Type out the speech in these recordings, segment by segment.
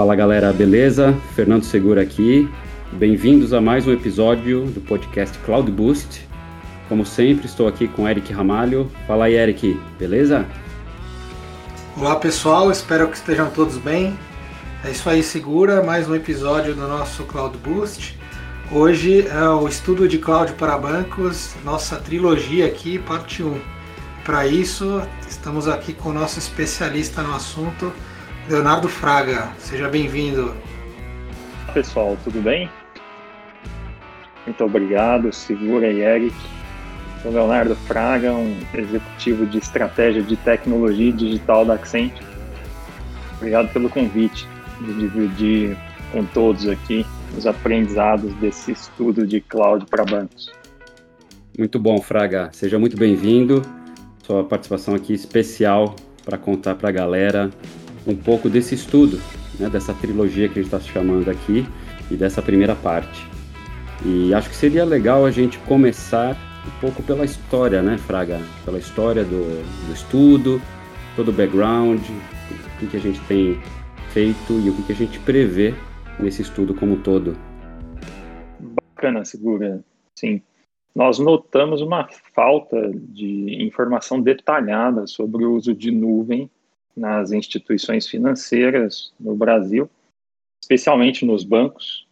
Fala galera, beleza? Fernando Segura aqui. Bem-vindos a mais um episódio do podcast Cloud Boost. Como sempre, estou aqui com Eric Ramalho. Fala aí, Eric, beleza? Olá pessoal, espero que estejam todos bem. É isso aí, segura mais um episódio do nosso Cloud Boost. Hoje é o estudo de cloud para bancos, nossa trilogia aqui, parte 1. Para isso, estamos aqui com o nosso especialista no assunto, Leonardo Fraga. Seja bem-vindo. Pessoal, tudo bem? Muito obrigado, Segura e Eric. Sou Leonardo Fraga, um executivo de estratégia de tecnologia digital da Accenture. Obrigado pelo convite de dividir com todos aqui os aprendizados desse estudo de cloud para bancos. Muito bom, Fraga. Seja muito bem-vindo. Sua participação aqui especial para contar para a galera um pouco desse estudo, né, dessa trilogia que a gente está chamando aqui e dessa primeira parte. E acho que seria legal a gente começar um pouco pela história, né, Fraga? Pela história do, do estudo, todo o background, o que, a gente tem feito e o que, que a gente prevê nesse estudo como um todo. Bacana, Segura. Sim. Nós notamos uma falta de informação detalhada sobre o uso de nuvem nas instituições financeiras no Brasil, especialmente nos bancos.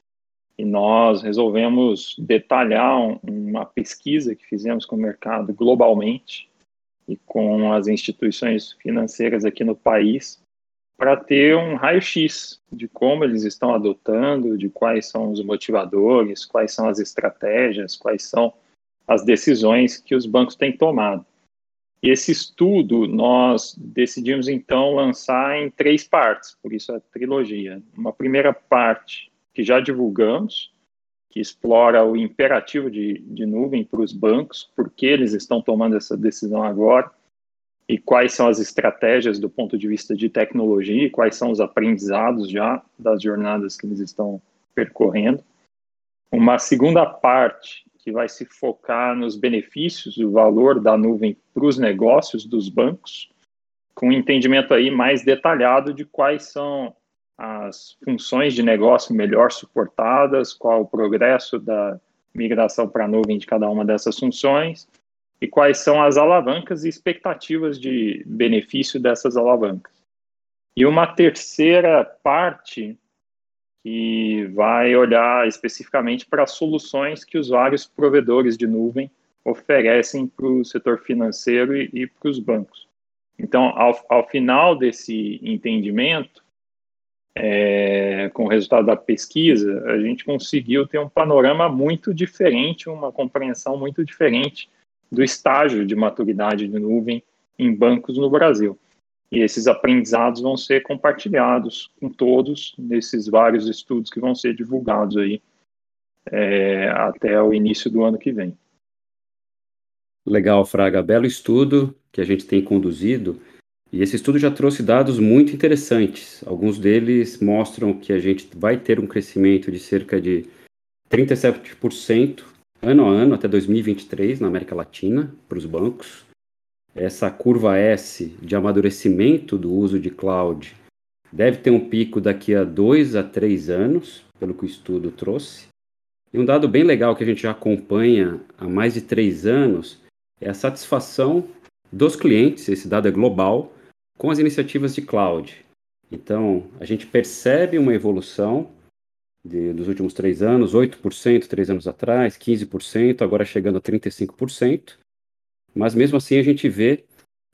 E nós resolvemos detalhar uma pesquisa que fizemos com o mercado globalmente e com as instituições financeiras aqui no país para ter um raio-x de como eles estão adotando, de quais são os motivadores, quais são as estratégias, quais são as decisões que os bancos têm tomado. E esse estudo nós decidimos então lançar em três partes, por isso a trilogia. Uma primeira parte que já divulgamos, que explora o imperativo de, de nuvem para os bancos, por que eles estão tomando essa decisão agora e quais são as estratégias do ponto de vista de tecnologia e quais são os aprendizados já das jornadas que eles estão percorrendo. Uma segunda parte que vai se focar nos benefícios e o valor da nuvem para os negócios dos bancos, com um entendimento aí mais detalhado de quais são as funções de negócio melhor suportadas, qual o progresso da migração para a nuvem de cada uma dessas funções e quais são as alavancas e expectativas de benefício dessas alavancas. E uma terceira parte que vai olhar especificamente para soluções que os vários provedores de nuvem oferecem para o setor financeiro e, e para os bancos. Então, ao, ao final desse entendimento, é, com o resultado da pesquisa, a gente conseguiu ter um panorama muito diferente, uma compreensão muito diferente do estágio de maturidade de nuvem em bancos no Brasil. E esses aprendizados vão ser compartilhados com todos nesses vários estudos que vão ser divulgados aí é, até o início do ano que vem. Legal, Fraga. Belo estudo que a gente tem conduzido. E esse estudo já trouxe dados muito interessantes. Alguns deles mostram que a gente vai ter um crescimento de cerca de 37% ano a ano até 2023 na América Latina para os bancos. Essa curva S de amadurecimento do uso de cloud deve ter um pico daqui a dois a três anos, pelo que o estudo trouxe. E um dado bem legal que a gente já acompanha há mais de três anos é a satisfação dos clientes, esse dado é global, com as iniciativas de cloud. Então, a gente percebe uma evolução de, dos últimos três anos, 8% três anos atrás, 15%, agora chegando a 35%. Mas mesmo assim a gente vê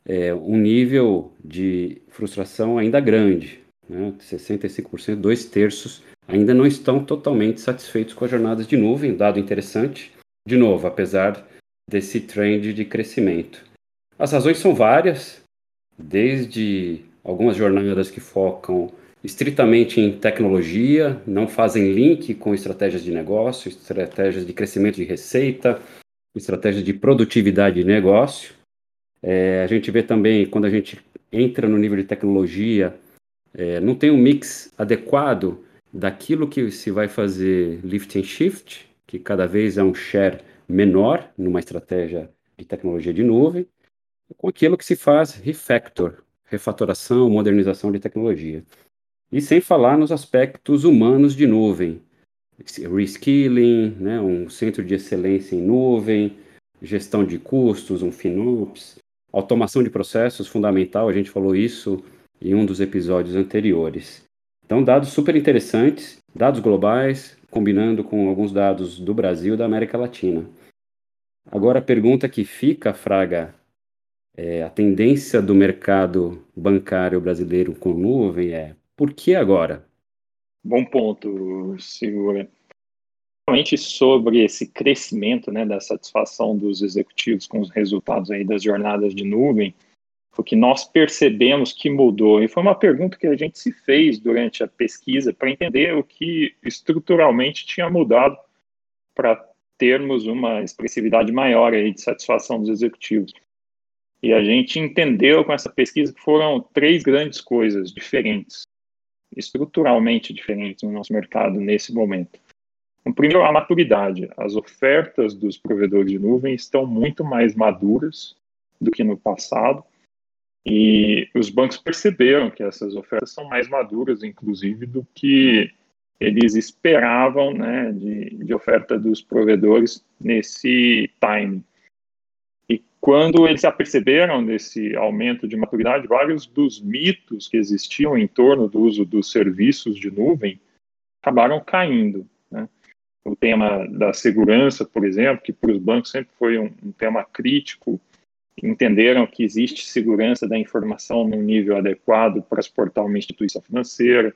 é, um nível de frustração ainda grande. Né? 65%, dois terços, ainda não estão totalmente satisfeitos com as jornadas de nuvem, dado interessante, de novo, apesar desse trend de crescimento. As razões são várias, desde algumas jornadas que focam estritamente em tecnologia, não fazem link com estratégias de negócio, estratégias de crescimento de receita, estratégias de produtividade de negócio. É, a gente vê também, quando a gente entra no nível de tecnologia, é, não tem um mix adequado daquilo que se vai fazer lift and shift, que cada vez é um share menor numa estratégia de tecnologia de nuvem, com aquilo que se faz refactor, refatoração, modernização de tecnologia. E sem falar nos aspectos humanos de nuvem, reskilling, né, um centro de excelência em nuvem, gestão de custos, um FinOps, automação de processos fundamental, a gente falou isso em um dos episódios anteriores. Então, dados super interessantes, dados globais, combinando com alguns dados do Brasil e da América Latina. Agora, a pergunta que fica, Fraga, é, a tendência do mercado bancário brasileiro com nuvem é por que agora? Bom ponto, Segura. Realmente sobre esse crescimento né, da satisfação dos executivos com os resultados aí das jornadas de nuvem, o que nós percebemos que mudou. E foi uma pergunta que a gente se fez durante a pesquisa para entender o que estruturalmente tinha mudado para termos uma expressividade maior aí de satisfação dos executivos. E a gente entendeu com essa pesquisa que foram três grandes coisas diferentes, estruturalmente diferentes no nosso mercado nesse momento. O primeiro, a maturidade. As ofertas dos provedores de nuvem estão muito mais maduras do que no passado e os bancos perceberam que essas ofertas são mais maduras, inclusive, do que eles esperavam né, de, de oferta dos provedores nesse time. Quando eles se aperceberam desse aumento de maturidade, vários dos mitos que existiam em torno do uso dos serviços de nuvem acabaram caindo. Né? O tema da segurança, por exemplo, que para os bancos sempre foi um, um tema crítico, entenderam que existe segurança da informação num nível adequado para exportar uma instituição financeira.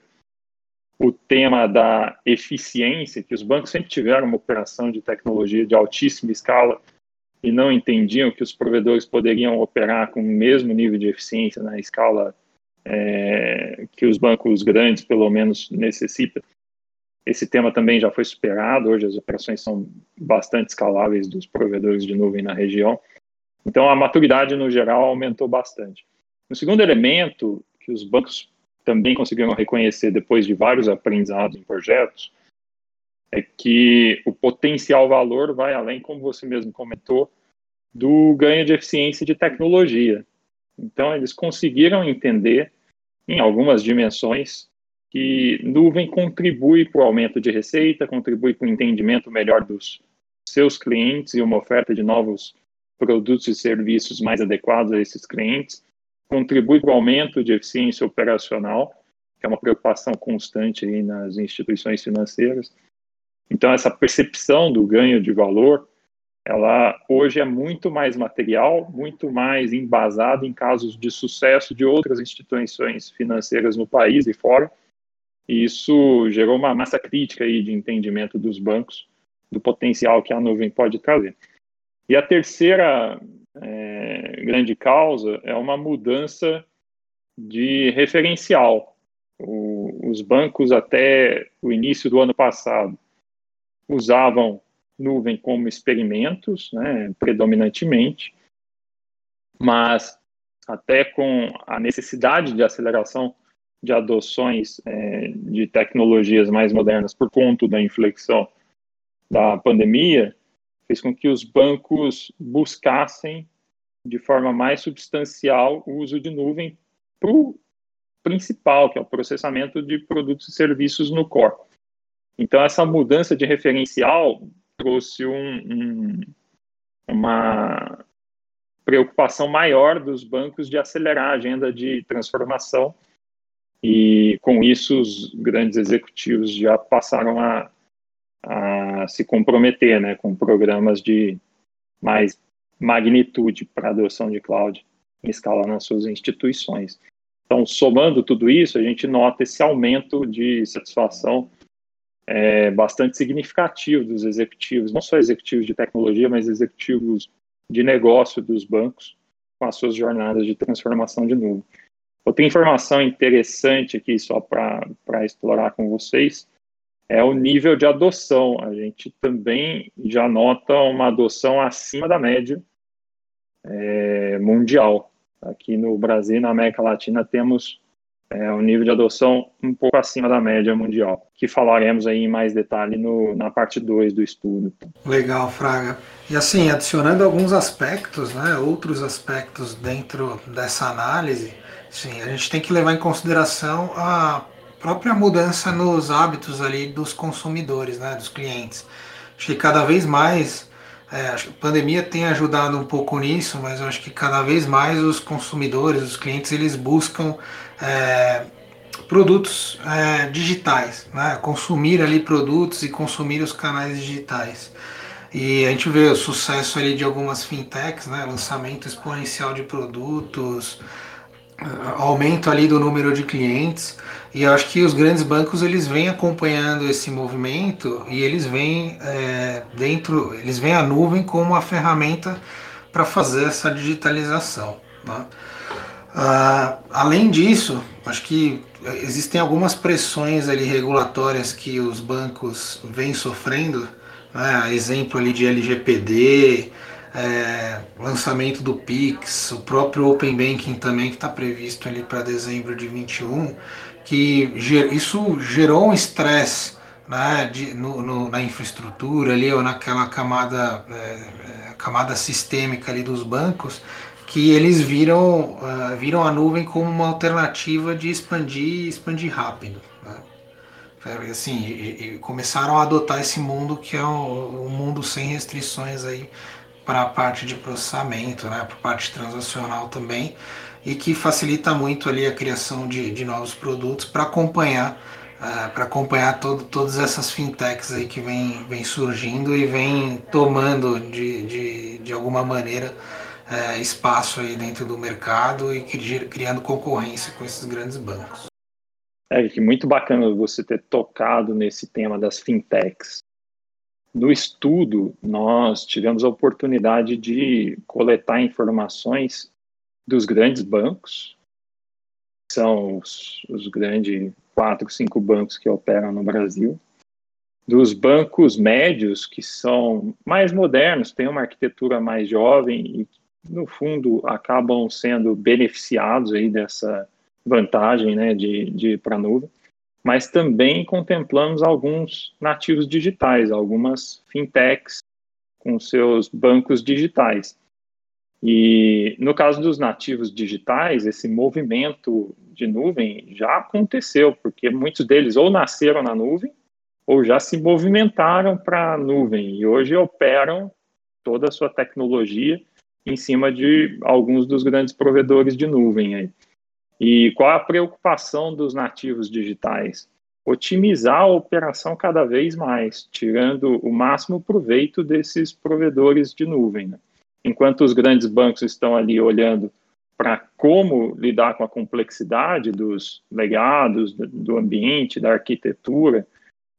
O tema da eficiência, que os bancos sempre tiveram uma operação de tecnologia de altíssima escala e não entendiam que os provedores poderiam operar com o mesmo nível de eficiência na escala é, que os bancos grandes, pelo menos, necessitam. Esse tema também já foi superado, hoje as operações são bastante escaláveis dos provedores de nuvem na região. Então, a maturidade, no geral, aumentou bastante. O segundo elemento que os bancos também conseguiram reconhecer depois de vários aprendizados em projetos é que o potencial valor vai além, como você mesmo comentou, do ganho de eficiência de tecnologia. Então, eles conseguiram entender, em algumas dimensões, que nuvem contribui para o aumento de receita, contribui para o entendimento melhor dos seus clientes e uma oferta de novos produtos e serviços mais adequados a esses clientes, contribui para o aumento de eficiência operacional, que é uma preocupação constante nas instituições financeiras. Então, essa percepção do ganho de valor, ela hoje é muito mais material, muito mais embasada em casos de sucesso de outras instituições financeiras no país e fora. E isso gerou uma massa crítica aí de entendimento dos bancos do potencial que a nuvem pode trazer. E a terceira é, grande causa é uma mudança de referencial. O, os bancos, até o início do ano passado, usavam nuvem como experimentos, né, predominantemente, mas até com a necessidade de aceleração de adoções é, de tecnologias mais modernas por conta da inflexão da pandemia, fez com que os bancos buscassem de forma mais substancial o uso de nuvem para o principal, que é o processamento de produtos e serviços no core. Então, essa mudança de referencial trouxe um, um, uma preocupação maior dos bancos de acelerar a agenda de transformação e, com isso, os grandes executivos já passaram a a se comprometer né, com programas de mais magnitude para adoção de cloud em escala nas suas instituições. Então, somando tudo isso, a gente nota esse aumento de satisfação é, bastante significativo dos executivos, não só executivos de tecnologia, mas executivos de negócio dos bancos com as suas jornadas de transformação de nuvem. Outra informação interessante aqui, só para explorar com vocês, é o nível de adoção. A gente também já nota uma adoção acima da média é, mundial. Aqui no Brasil e na América Latina temos é, um nível de adoção um pouco acima da média mundial, que falaremos aí em mais detalhe no, na parte 2 do estudo. Legal, Fraga. E assim, adicionando alguns aspectos, né, outros aspectos dentro dessa análise, sim, a gente tem que levar em consideração a própria mudança nos hábitos ali dos consumidores, né, dos clientes. Acho que cada vez mais, é, a pandemia tem ajudado um pouco nisso, mas acho que cada vez mais os consumidores, os clientes, eles buscam é, produtos é, digitais, né, consumir ali produtos e consumir os canais digitais. E a gente vê o sucesso ali de algumas fintechs, né, lançamento exponencial de produtos, aumento ali do número de clientes. E eu acho que os grandes bancos eles vêm acompanhando esse movimento e eles vêm é, dentro, eles vêm a nuvem como uma ferramenta para fazer essa digitalização. Né? Ah, além disso, acho que existem algumas pressões ali regulatórias que os bancos vêm sofrendo, né? exemplo ali de LGPD, é, lançamento do Pix, o próprio Open Banking também que está previsto ali para dezembro de 21, que isso gerou um estresse né, na infraestrutura ali ou naquela camada, é, é, camada sistêmica ali dos bancos, que eles viram, uh, viram a nuvem como uma alternativa de expandir expandir rápido. Né? Assim, e, e começaram a adotar esse mundo que é um, um mundo sem restrições aí para a parte de processamento, né, para a parte transacional também, e que facilita muito ali a criação de, de novos produtos para acompanhar uh, para acompanhar todo, todas essas fintechs aí que vem, vem surgindo e vem tomando de, de, de alguma maneira uh, espaço aí dentro do mercado e criando concorrência com esses grandes bancos. Eric, muito bacana você ter tocado nesse tema das fintechs. No estudo, nós tivemos a oportunidade de coletar informações dos grandes bancos, são os, os grandes quatro, cinco bancos que operam no Brasil, dos bancos médios, que são mais modernos, têm uma arquitetura mais jovem e, no fundo, acabam sendo beneficiados aí dessa vantagem né, de, de ir para a nuvem mas também contemplamos alguns nativos digitais, algumas fintechs com seus bancos digitais. E no caso dos nativos digitais, esse movimento de nuvem já aconteceu, porque muitos deles ou nasceram na nuvem ou já se movimentaram para a nuvem e hoje operam toda a sua tecnologia em cima de alguns dos grandes provedores de nuvem. Aí. E qual a preocupação dos nativos digitais? Otimizar a operação cada vez mais, tirando o máximo proveito desses provedores de nuvem. Né? Enquanto os grandes bancos estão ali olhando para como lidar com a complexidade dos legados, do ambiente, da arquitetura,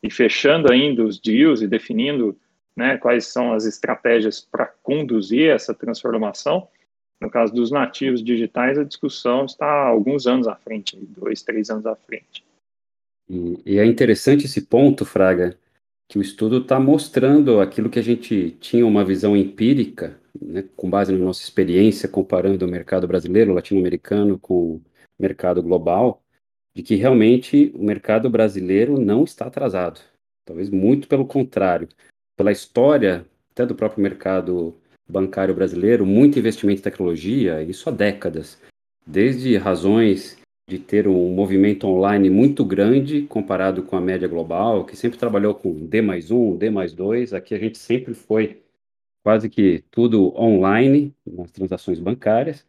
e fechando ainda os deals e definindo né, quais são as estratégias para conduzir essa transformação, no caso dos nativos digitais, a discussão está alguns anos à frente, dois, três anos à frente. E, é interessante esse ponto, Fraga, que o estudo está mostrando aquilo que a gente tinha uma visão empírica, né, com base na nossa experiência, comparando o mercado brasileiro, latino-americano com o mercado global, de que realmente o mercado brasileiro não está atrasado. Talvez muito pelo contrário. Pela história até do próprio mercado bancário brasileiro, muito investimento em tecnologia, isso há décadas. Desde razões de ter um movimento online muito grande comparado com a média global, que sempre trabalhou com D mais um, D mais dois, aqui a gente sempre foi quase que tudo online nas transações bancárias,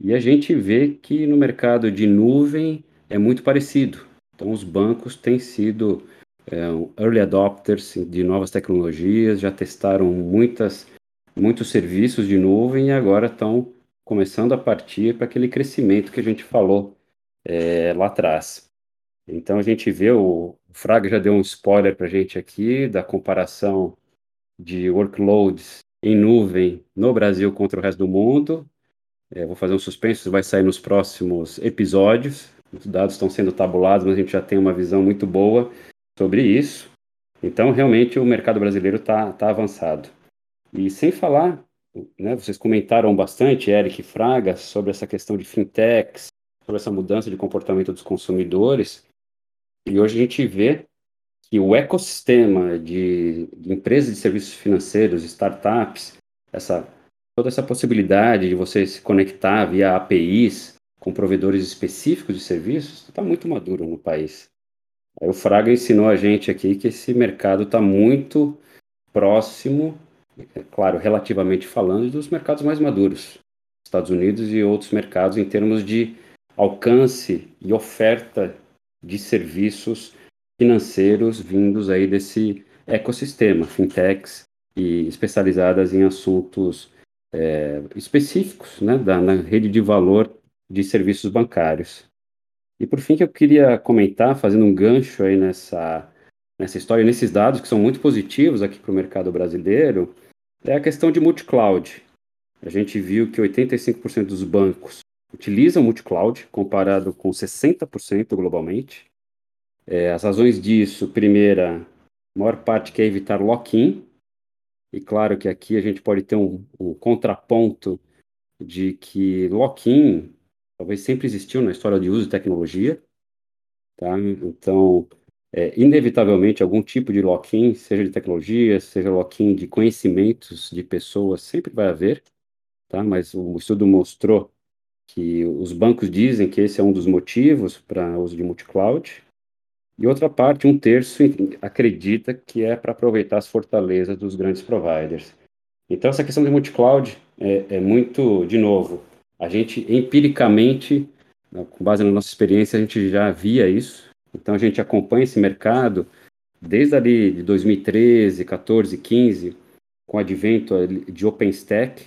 e a gente vê que no mercado de nuvem é muito parecido. Então, os bancos têm sido é, early adopters de novas tecnologias, já testaram muitas muitos serviços de nuvem e agora estão começando a partir para aquele crescimento que a gente falou é, lá atrás. Então a gente vê, o, o Fraga já deu um spoiler para a gente aqui da comparação de workloads em nuvem no Brasil contra o resto do mundo. É, vou fazer um suspense, isso vai sair nos próximos episódios. Os dados estão sendo tabulados, mas a gente já tem uma visão muito boa sobre isso. Então, realmente, o mercado brasileiro está tá avançado. E sem falar, né, vocês comentaram bastante, Eric Fraga, sobre essa questão de fintechs, sobre essa mudança de comportamento dos consumidores. E hoje a gente vê que o ecossistema de, de empresas de serviços financeiros, startups, essa, toda essa possibilidade de você se conectar via APIs com provedores específicos de serviços, está muito maduro no país. Aí o Fraga ensinou a gente aqui que esse mercado está muito próximo, claro, relativamente falando, dos mercados mais maduros, Estados Unidos e outros mercados em termos de alcance e oferta de serviços financeiros vindos aí desse ecossistema, fintechs e especializadas em assuntos é, específicos né, da, na rede de valor de serviços bancários. E por fim, que eu queria comentar, fazendo um gancho aí nessa, nessa história, nesses dados que são muito positivos aqui para o mercado brasileiro, é a questão de multi-cloud. A gente viu que 85% dos bancos utilizam multi-cloud, comparado com 60% globalmente. É, as razões disso, primeira, a maior parte quer evitar lock-in, e claro que aqui a gente pode ter um, um contraponto de que lock-in talvez sempre existiu na história de uso de tecnologia, tá? Então, é, inevitavelmente, algum tipo de lock-in, seja de tecnologia, seja lock-in de conhecimentos de pessoas, sempre vai haver, tá? Mas o estudo mostrou que os bancos dizem que esse é um dos motivos para uso de multi-cloud, e outra parte, um terço, acredita que é para aproveitar as fortalezas dos grandes providers. Então, essa questão de multi-cloud é, é, muito, de novo, a gente empiricamente, né, com base na nossa experiência, a gente já via isso. Então, a gente acompanha esse mercado desde ali de 2013, 14, 15, com o advento de OpenStack.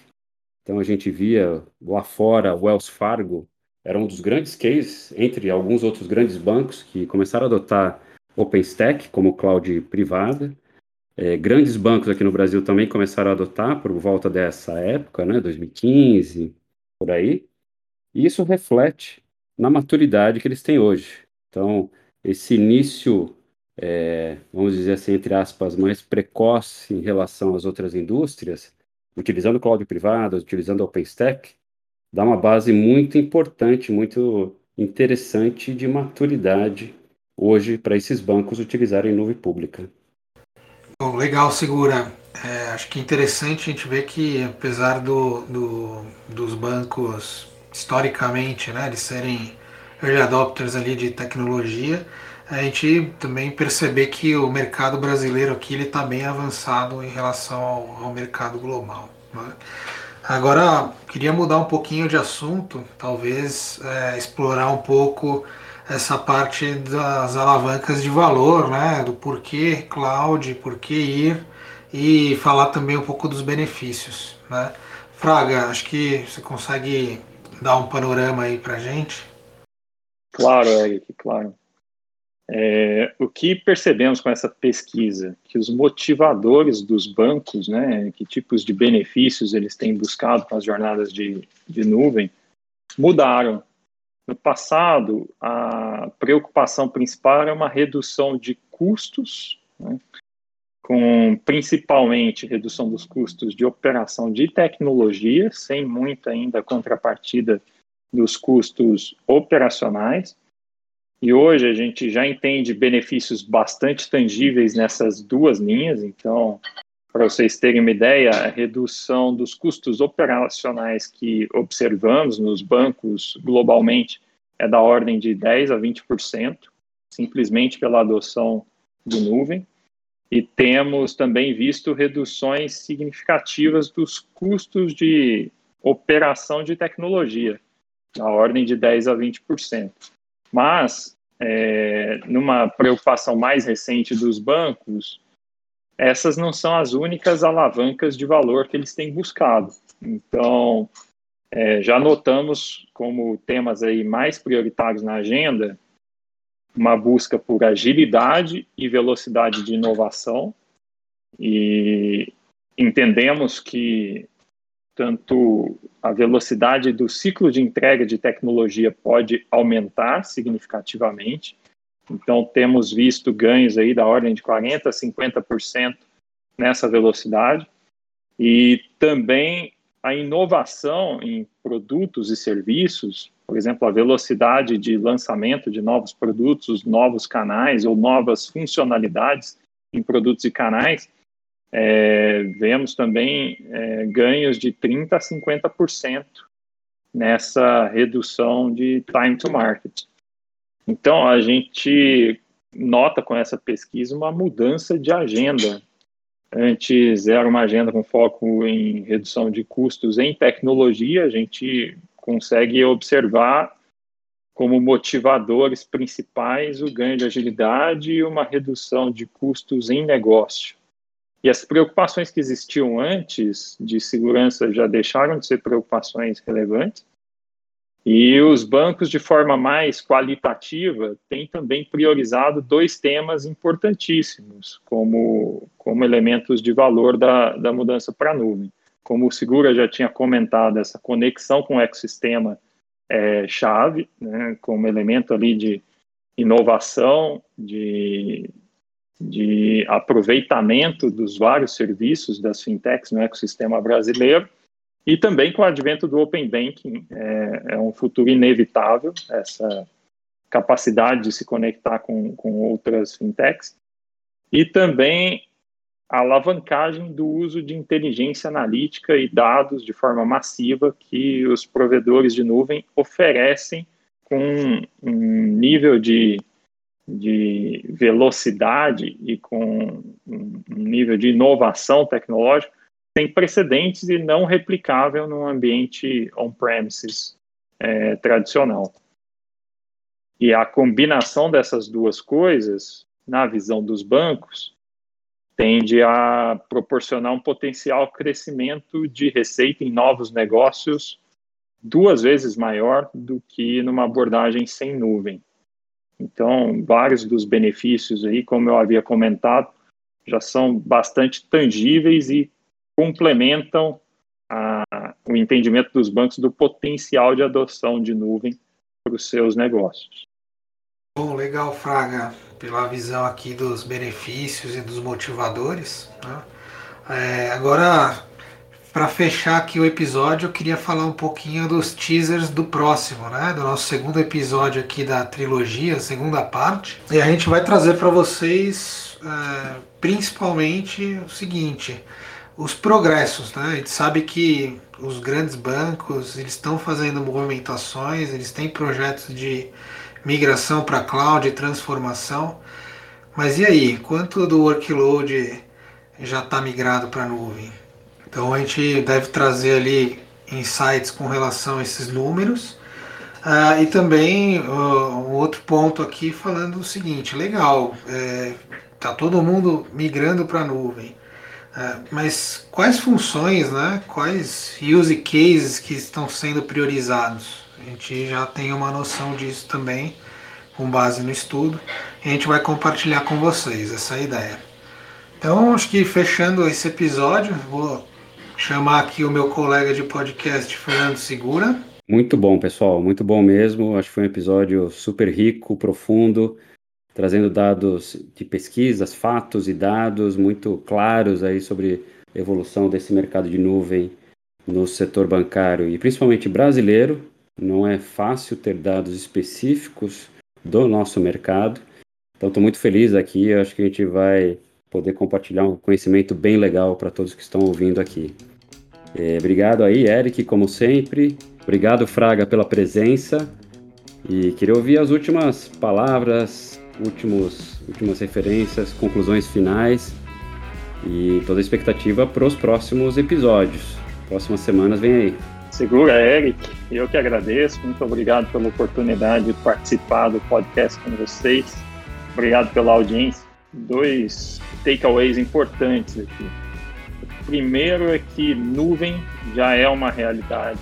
Então, a gente via lá fora Wells Fargo era um dos grandes cases, entre alguns outros grandes bancos que começaram a adotar OpenStack como cloud privada. É, grandes bancos aqui no Brasil também começaram a adotar por volta dessa época, né, 2015, por aí. E isso reflete na maturidade que eles têm hoje. Então, esse início, é, vamos dizer assim, entre aspas, mais precoce em relação às outras indústrias, utilizando cloud privado, utilizando OpenStack, dá uma base muito importante, muito interessante de maturidade hoje para esses bancos utilizarem nuvem pública. Bom, legal, Segura. É, acho que é interessante a gente ver que, apesar do, do, dos bancos, historicamente, né, de serem early adopters ali de tecnologia, a gente também perceber que o mercado brasileiro aqui está bem avançado em relação ao, ao mercado global. Né? Agora, queria mudar um pouquinho de assunto, talvez é, explorar um pouco essa parte das alavancas de valor, né? Do porquê cloud, porquê ir e falar também um pouco dos benefícios, né? Fraga, acho que você consegue dar um panorama aí para gente? Claro, Eric, claro. É, o que percebemos com essa pesquisa? Que os motivadores dos bancos, né, que tipos de benefícios eles têm buscado com as jornadas de, de nuvem, mudaram. No passado, a preocupação principal era uma redução de custos, né, com principalmente redução dos custos de operação de tecnologia, sem muita ainda contrapartida dos custos operacionais e hoje a gente já entende benefícios bastante tangíveis nessas duas linhas. Então, para vocês terem uma ideia, a redução dos custos operacionais que observamos nos bancos globalmente é da ordem de 10 a 20%, simplesmente pela adoção de nuvem. E temos também visto reduções significativas dos custos de operação de tecnologia, na ordem de 10 a 20%. Mas, é, numa preocupação mais recente dos bancos, essas não são as únicas alavancas de valor que eles têm buscado. Então, é, já notamos como temas aí mais prioritários na agenda uma busca por agilidade e velocidade de inovação e entendemos que tanto a velocidade do ciclo de entrega de tecnologia pode aumentar significativamente. Então, temos visto ganhos aí da ordem de 40% a 50% nessa velocidade. E também a inovação em produtos e serviços, por exemplo, a velocidade de lançamento de novos produtos, novos canais ou novas funcionalidades em produtos e canais, é, vemos também é, ganhos de 30% a 50% nessa redução de time to market. Então, a gente nota com essa pesquisa uma mudança de agenda. Antes era uma agenda com foco em redução de custos em tecnologia, a gente consegue observar como motivadores principais o ganho de agilidade e uma redução de custos em negócio. E as preocupações que existiam antes de segurança já deixaram de ser preocupações relevantes. E os bancos, de forma mais qualitativa, têm também priorizado dois temas importantíssimos como, como elementos de valor da, da mudança para a nuvem. Como o Segura já tinha comentado, essa conexão com o ecossistema é chave, né, como elemento ali de inovação, de, de aproveitamento dos vários serviços das fintechs no ecossistema brasileiro e também com o advento do Open Banking, é, é um futuro inevitável, essa capacidade de se conectar com, com outras fintechs. E também a alavancagem do uso de inteligência analítica e dados de forma massiva que os provedores de nuvem oferecem com um nível de, de velocidade e com um nível de inovação tecnológica sem precedentes e não replicável num ambiente on-premises é, tradicional. E a combinação dessas duas coisas, na visão dos bancos, tende a proporcionar um potencial crescimento de receita em novos negócios duas vezes maior do que numa abordagem sem nuvem. Então, vários dos benefícios aí, como eu havia comentado, já são bastante tangíveis e complementam a, o entendimento dos bancos do potencial de adoção de nuvem para os seus negócios. Bom, legal, Fraga, pela visão aqui dos benefícios e dos motivadores. Né? É, agora, para fechar aqui o episódio, eu queria falar um pouquinho dos teasers do próximo, né? Do nosso segundo episódio aqui da trilogia, segunda parte. E a gente vai trazer para vocês, é, principalmente, o seguinte os progressos, né? A gente sabe que os grandes bancos eles estão fazendo movimentações, eles têm projetos de migração para cloud, transformação. Mas e aí, quanto do workload já está migrado para a nuvem? Então a gente deve trazer ali insights com relação a esses números. Uh, e também uh, um outro ponto aqui falando o seguinte, legal, é, tá todo mundo migrando para a nuvem. É, mas quais funções, né, quais use cases que estão sendo priorizados? A gente já tem uma noção disso também, com base no estudo, e a gente vai compartilhar com vocês essa ideia. Então, acho que fechando esse episódio, vou chamar aqui o meu colega de podcast, Fernando Segura. Muito bom, pessoal, muito bom mesmo. Acho que foi um episódio super rico, profundo trazendo dados de pesquisas, fatos e dados muito claros aí sobre a evolução desse mercado de nuvem no setor bancário e principalmente brasileiro. Não é fácil ter dados específicos do nosso mercado. Então, estou muito feliz aqui. Acho que a gente vai poder compartilhar um conhecimento bem legal para todos que estão ouvindo aqui. É, obrigado aí, Eric, como sempre. Obrigado, Fraga, pela presença. E queria ouvir as últimas palavras, últimos, últimas referências, conclusões finais e toda a expectativa para os próximos episódios. Próximas semanas vem aí. Segura, Eric. Eu que agradeço. Muito obrigado pela oportunidade de participar do podcast com vocês. Obrigado pela audiência. Dois takeaways importantes aqui. O primeiro é que nuvem já é uma realidade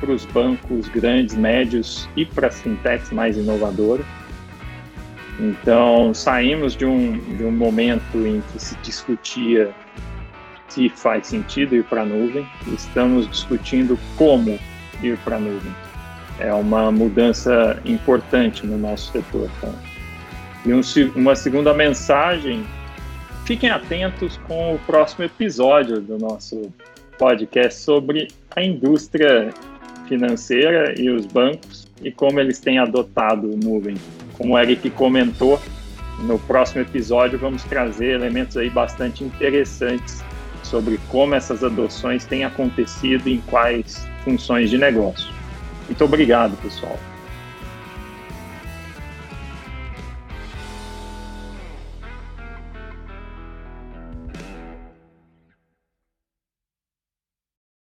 para os bancos grandes, médios e para as fintechs mais inovadoras. Então, saímos de um, de um momento em que se discutia se faz sentido ir para a nuvem, estamos discutindo como ir para a nuvem. É uma mudança importante no nosso setor. Tá? E um, uma segunda mensagem: fiquem atentos com o próximo episódio do nosso podcast sobre a indústria financeira e os bancos e como eles têm adotado nuvem como o Eric comentou, no próximo episódio vamos trazer elementos aí bastante interessantes sobre como essas adoções têm acontecido e em quais funções de negócio. Muito obrigado, pessoal.